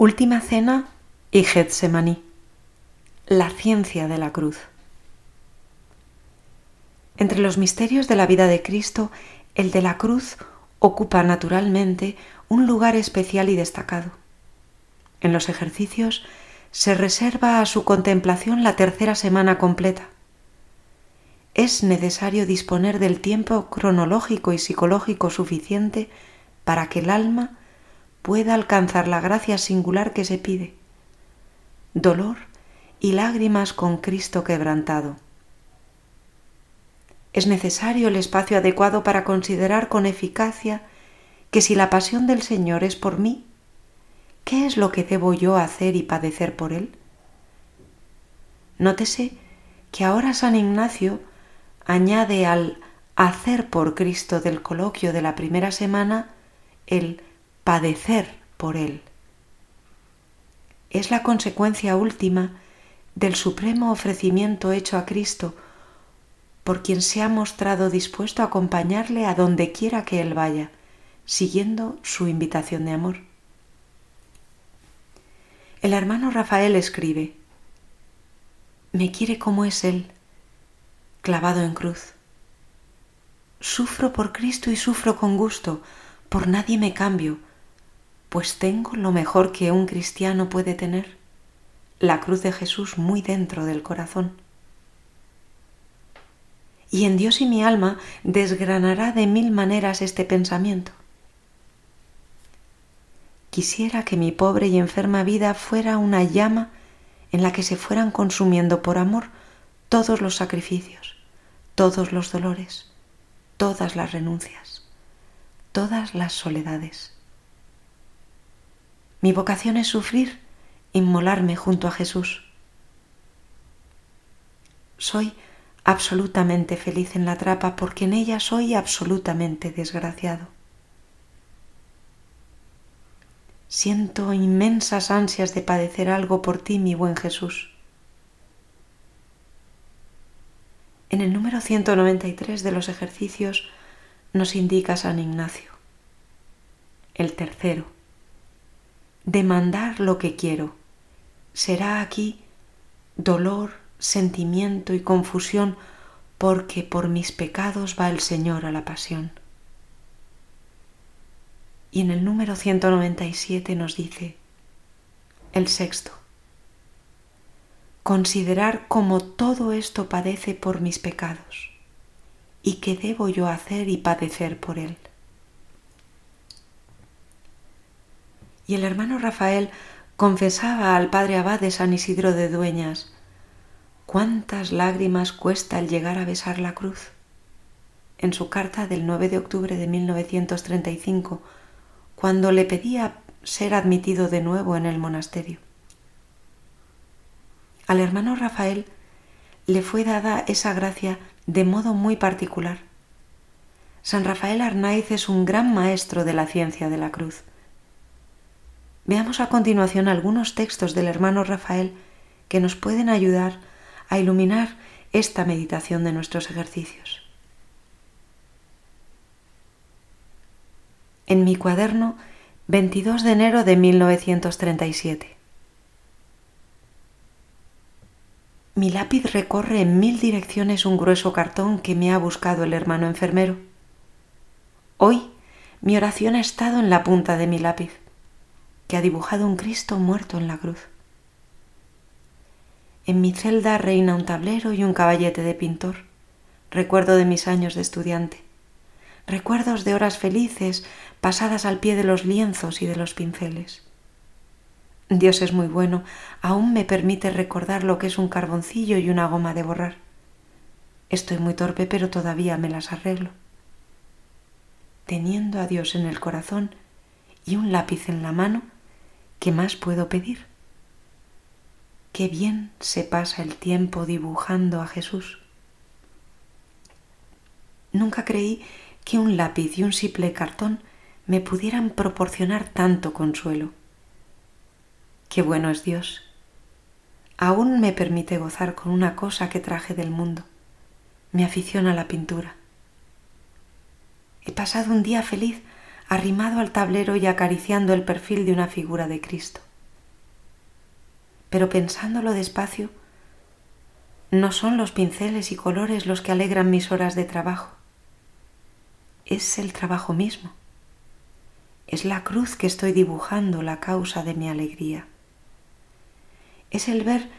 Última Cena y Getsemaní. La ciencia de la cruz. Entre los misterios de la vida de Cristo, el de la cruz ocupa naturalmente un lugar especial y destacado. En los ejercicios se reserva a su contemplación la tercera semana completa. Es necesario disponer del tiempo cronológico y psicológico suficiente para que el alma pueda alcanzar la gracia singular que se pide, dolor y lágrimas con Cristo quebrantado. Es necesario el espacio adecuado para considerar con eficacia que si la pasión del Señor es por mí, ¿qué es lo que debo yo hacer y padecer por Él? Nótese que ahora San Ignacio añade al hacer por Cristo del coloquio de la primera semana el padecer por Él. Es la consecuencia última del supremo ofrecimiento hecho a Cristo, por quien se ha mostrado dispuesto a acompañarle a donde quiera que Él vaya, siguiendo su invitación de amor. El hermano Rafael escribe, Me quiere como es Él, clavado en cruz. Sufro por Cristo y sufro con gusto, por nadie me cambio, pues tengo lo mejor que un cristiano puede tener, la cruz de Jesús muy dentro del corazón. Y en Dios y mi alma desgranará de mil maneras este pensamiento. Quisiera que mi pobre y enferma vida fuera una llama en la que se fueran consumiendo por amor todos los sacrificios, todos los dolores, todas las renuncias, todas las soledades mi vocación es sufrir, inmolarme junto a Jesús. Soy absolutamente feliz en la trapa porque en ella soy absolutamente desgraciado. Siento inmensas ansias de padecer algo por ti, mi buen Jesús. En el número 193 de los ejercicios nos indica San Ignacio. El tercero demandar lo que quiero. Será aquí dolor, sentimiento y confusión porque por mis pecados va el Señor a la pasión. Y en el número 197 nos dice, el sexto, considerar cómo todo esto padece por mis pecados y qué debo yo hacer y padecer por él. Y el hermano Rafael confesaba al padre abad de San Isidro de Dueñas, ¿cuántas lágrimas cuesta el llegar a besar la cruz? En su carta del 9 de octubre de 1935, cuando le pedía ser admitido de nuevo en el monasterio. Al hermano Rafael le fue dada esa gracia de modo muy particular. San Rafael Arnaiz es un gran maestro de la ciencia de la cruz. Veamos a continuación algunos textos del hermano Rafael que nos pueden ayudar a iluminar esta meditación de nuestros ejercicios. En mi cuaderno, 22 de enero de 1937. Mi lápiz recorre en mil direcciones un grueso cartón que me ha buscado el hermano enfermero. Hoy mi oración ha estado en la punta de mi lápiz que ha dibujado un Cristo muerto en la cruz. En mi celda reina un tablero y un caballete de pintor, recuerdo de mis años de estudiante, recuerdos de horas felices pasadas al pie de los lienzos y de los pinceles. Dios es muy bueno, aún me permite recordar lo que es un carboncillo y una goma de borrar. Estoy muy torpe, pero todavía me las arreglo. Teniendo a Dios en el corazón y un lápiz en la mano, ¿Qué más puedo pedir? Qué bien se pasa el tiempo dibujando a Jesús. Nunca creí que un lápiz y un simple cartón me pudieran proporcionar tanto consuelo. Qué bueno es Dios. Aún me permite gozar con una cosa que traje del mundo. Me aficiona la pintura. He pasado un día feliz arrimado al tablero y acariciando el perfil de una figura de Cristo. pero pensándolo despacio, no son los pinceles y colores los que alegran mis horas de trabajo. Es el trabajo mismo. Es la cruz que estoy dibujando la causa de mi alegría. Es el ver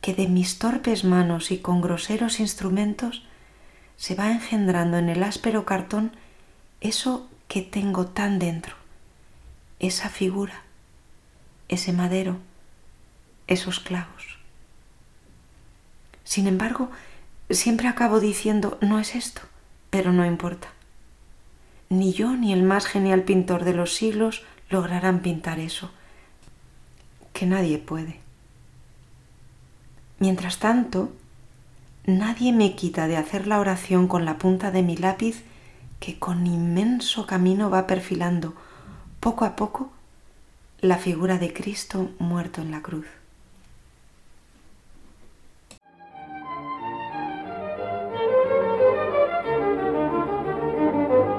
que de mis torpes manos y con groseros instrumentos se va engendrando en el áspero cartón eso que tengo tan dentro, esa figura, ese madero, esos clavos. Sin embargo, siempre acabo diciendo, no es esto, pero no importa. Ni yo ni el más genial pintor de los siglos lograrán pintar eso, que nadie puede. Mientras tanto, nadie me quita de hacer la oración con la punta de mi lápiz que con inmenso camino va perfilando poco a poco la figura de Cristo muerto en la cruz.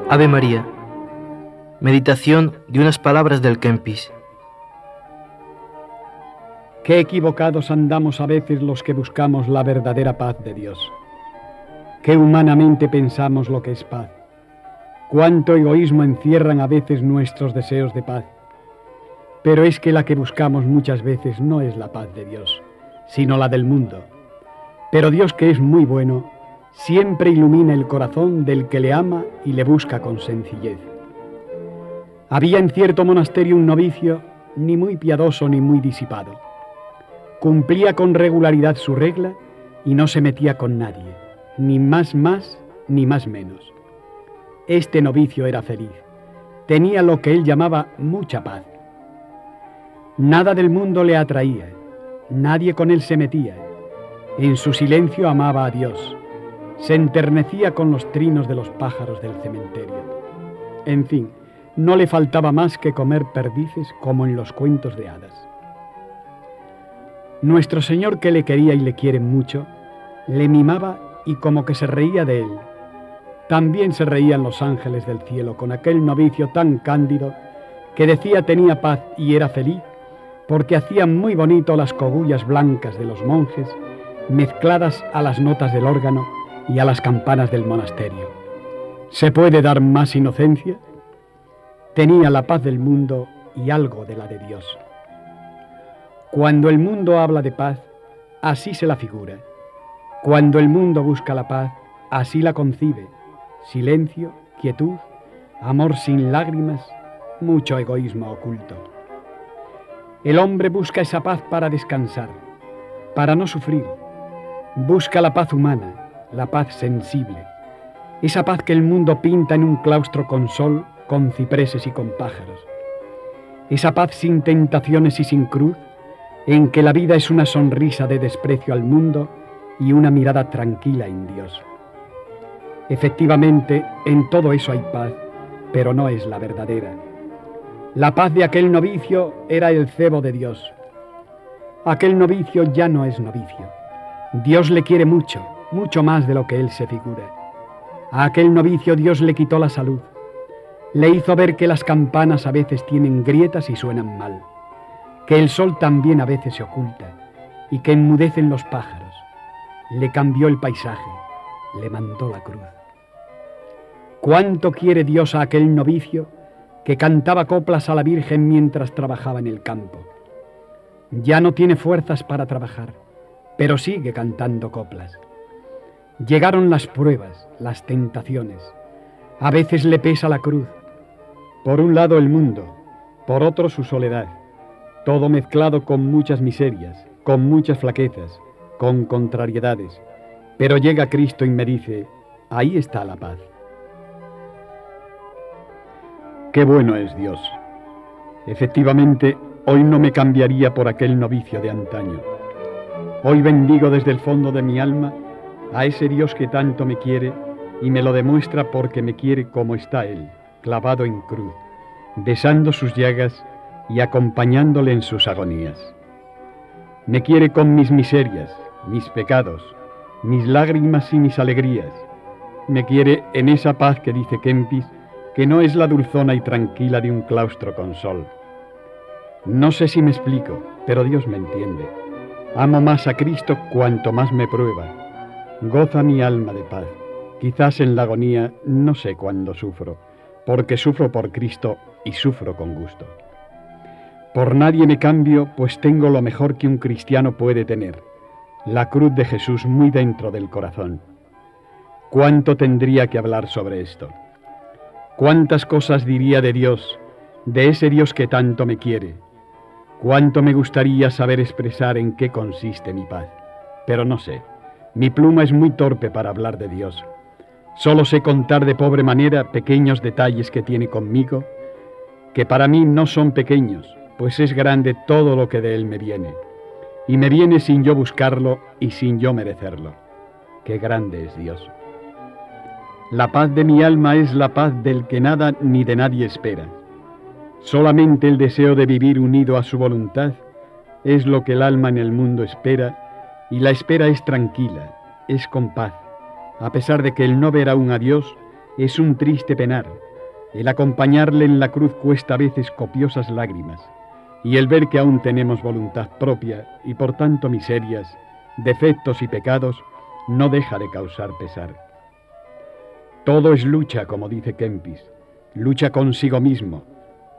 Ave María. Meditación de unas palabras del Kempis. Qué equivocados andamos a veces los que buscamos la verdadera paz de Dios. Qué humanamente pensamos lo que es paz. Cuánto egoísmo encierran a veces nuestros deseos de paz. Pero es que la que buscamos muchas veces no es la paz de Dios, sino la del mundo. Pero Dios que es muy bueno, siempre ilumina el corazón del que le ama y le busca con sencillez. Había en cierto monasterio un novicio, ni muy piadoso ni muy disipado Cumplía con regularidad su regla y no se metía con nadie, ni más más ni más menos. Este novicio era feliz, tenía lo que él llamaba mucha paz. Nada del mundo le atraía, nadie con él se metía. En su silencio amaba a Dios, se enternecía con los trinos de los pájaros del cementerio. En fin, no le faltaba más que comer perdices como en los cuentos de hadas. Nuestro Señor, que le quería y le quiere mucho, le mimaba y como que se reía de él. También se reían los ángeles del cielo con aquel novicio tan cándido que decía tenía paz y era feliz porque hacían muy bonito las cogullas blancas de los monjes mezcladas a las notas del órgano y a las campanas del monasterio. ¿Se puede dar más inocencia? Tenía la paz del mundo y algo de la de Dios. Cuando el mundo habla de paz, así se la figura. Cuando el mundo busca la paz, así la concibe. Silencio, quietud, amor sin lágrimas, mucho egoísmo oculto. El hombre busca esa paz para descansar, para no sufrir. Busca la paz humana, la paz sensible. Esa paz que el mundo pinta en un claustro con sol, con cipreses y con pájaros. Esa paz sin tentaciones y sin cruz, en que la vida es una sonrisa de desprecio al mundo y una mirada tranquila en Dios. Efectivamente, en todo eso hay paz, pero no es la verdadera. La paz de aquel novicio era el cebo de Dios. Aquel novicio ya no es novicio. Dios le quiere mucho, mucho más de lo que él se figura. A aquel novicio Dios le quitó la salud. Le hizo ver que las campanas a veces tienen grietas y suenan mal que el sol también a veces se oculta y que enmudecen los pájaros. Le cambió el paisaje, le mandó la cruz. ¿Cuánto quiere Dios a aquel novicio que cantaba coplas a la Virgen mientras trabajaba en el campo? Ya no tiene fuerzas para trabajar, pero sigue cantando coplas. Llegaron las pruebas, las tentaciones. A veces le pesa la cruz. Por un lado el mundo, por otro su soledad todo mezclado con muchas miserias, con muchas flaquezas, con contrariedades. Pero llega Cristo y me dice, ahí está la paz. Qué bueno es Dios. Efectivamente, hoy no me cambiaría por aquel novicio de antaño. Hoy bendigo desde el fondo de mi alma a ese Dios que tanto me quiere y me lo demuestra porque me quiere como está Él, clavado en cruz, besando sus llagas y acompañándole en sus agonías. Me quiere con mis miserias, mis pecados, mis lágrimas y mis alegrías. Me quiere en esa paz que dice Kempis, que no es la dulzona y tranquila de un claustro con sol. No sé si me explico, pero Dios me entiende. Amo más a Cristo cuanto más me prueba. Goza mi alma de paz. Quizás en la agonía no sé cuándo sufro, porque sufro por Cristo y sufro con gusto. Por nadie me cambio, pues tengo lo mejor que un cristiano puede tener, la cruz de Jesús muy dentro del corazón. ¿Cuánto tendría que hablar sobre esto? ¿Cuántas cosas diría de Dios, de ese Dios que tanto me quiere? Cuánto me gustaría saber expresar en qué consiste mi paz, pero no sé. Mi pluma es muy torpe para hablar de Dios. Solo sé contar de pobre manera pequeños detalles que tiene conmigo, que para mí no son pequeños, pues es grande todo lo que de Él me viene. Y me viene sin yo buscarlo y sin yo merecerlo. Qué grande es Dios. La paz de mi alma es la paz del que nada ni de nadie espera Solamente el deseo de vivir unido a su voluntad es lo que el alma en el mundo espera, y la espera es tranquila, es con paz, a pesar de que el no ver aún a Dios es un triste penar, el acompañarle en la cruz cuesta a veces copiosas lágrimas, y el ver que aún tenemos voluntad propia y por tanto miserias, defectos y pecados, no deja de causar pesar. Todo es lucha, como dice Kempis, lucha consigo mismo,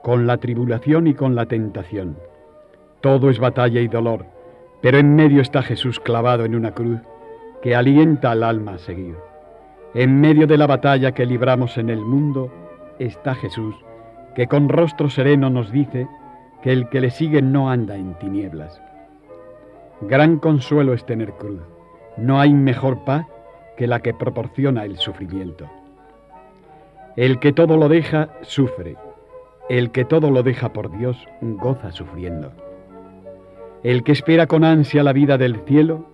con la tribulación y con la tentación. Todo es batalla y dolor, pero en medio está Jesús clavado en una cruz que alienta al alma a seguir. En medio de la batalla que libramos en el mundo está Jesús, que con rostro sereno nos dice que el que le sigue no anda en tinieblas. Gran consuelo es tener cruz. No hay mejor paz que la que proporciona el sufrimiento. El que todo lo deja, sufre, el que todo lo deja por Dios goza sufriendo. El que espera con ansia la vida del cielo,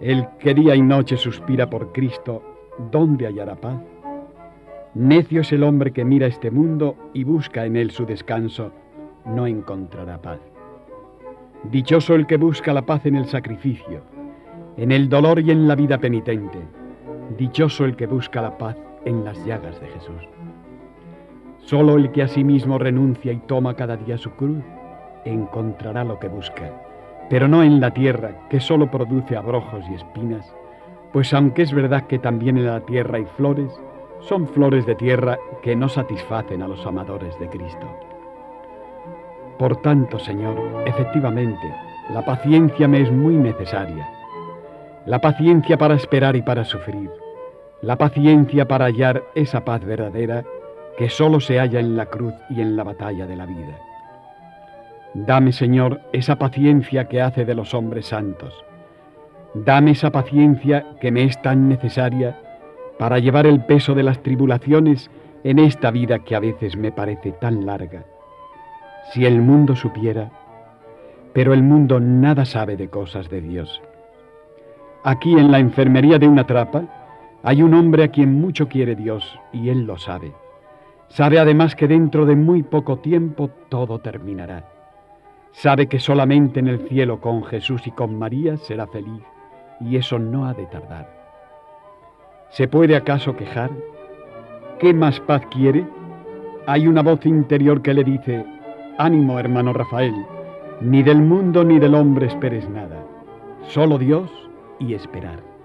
el que día y noche suspira por Cristo, ¿dónde hallará paz? Necio es el hombre que mira este mundo y busca en él su descanso, no encontrará paz. Dichoso el que busca la paz en el sacrificio, en el dolor y en la vida penitente. Dichoso el que busca la paz en las llagas de Jesús. Solo el que a sí mismo renuncia y toma cada día su cruz encontrará lo que busca, pero no en la tierra que solo produce abrojos y espinas, pues aunque es verdad que también en la tierra hay flores, son flores de tierra que no satisfacen a los amadores de Cristo. Por tanto, Señor, efectivamente, la paciencia me es muy necesaria. La paciencia para esperar y para sufrir. La paciencia para hallar esa paz verdadera que solo se halla en la cruz y en la batalla de la vida. Dame, Señor, esa paciencia que hace de los hombres santos. Dame esa paciencia que me es tan necesaria para llevar el peso de las tribulaciones en esta vida que a veces me parece tan larga. Si el mundo supiera, pero el mundo nada sabe de cosas de Dios. Aquí en la enfermería de una trapa hay un hombre a quien mucho quiere Dios y él lo sabe. Sabe además que dentro de muy poco tiempo todo terminará. Sabe que solamente en el cielo con Jesús y con María será feliz y eso no ha de tardar. ¿Se puede acaso quejar? ¿Qué más paz quiere? Hay una voz interior que le dice, ánimo hermano Rafael, ni del mundo ni del hombre esperes nada, solo Dios y esperar.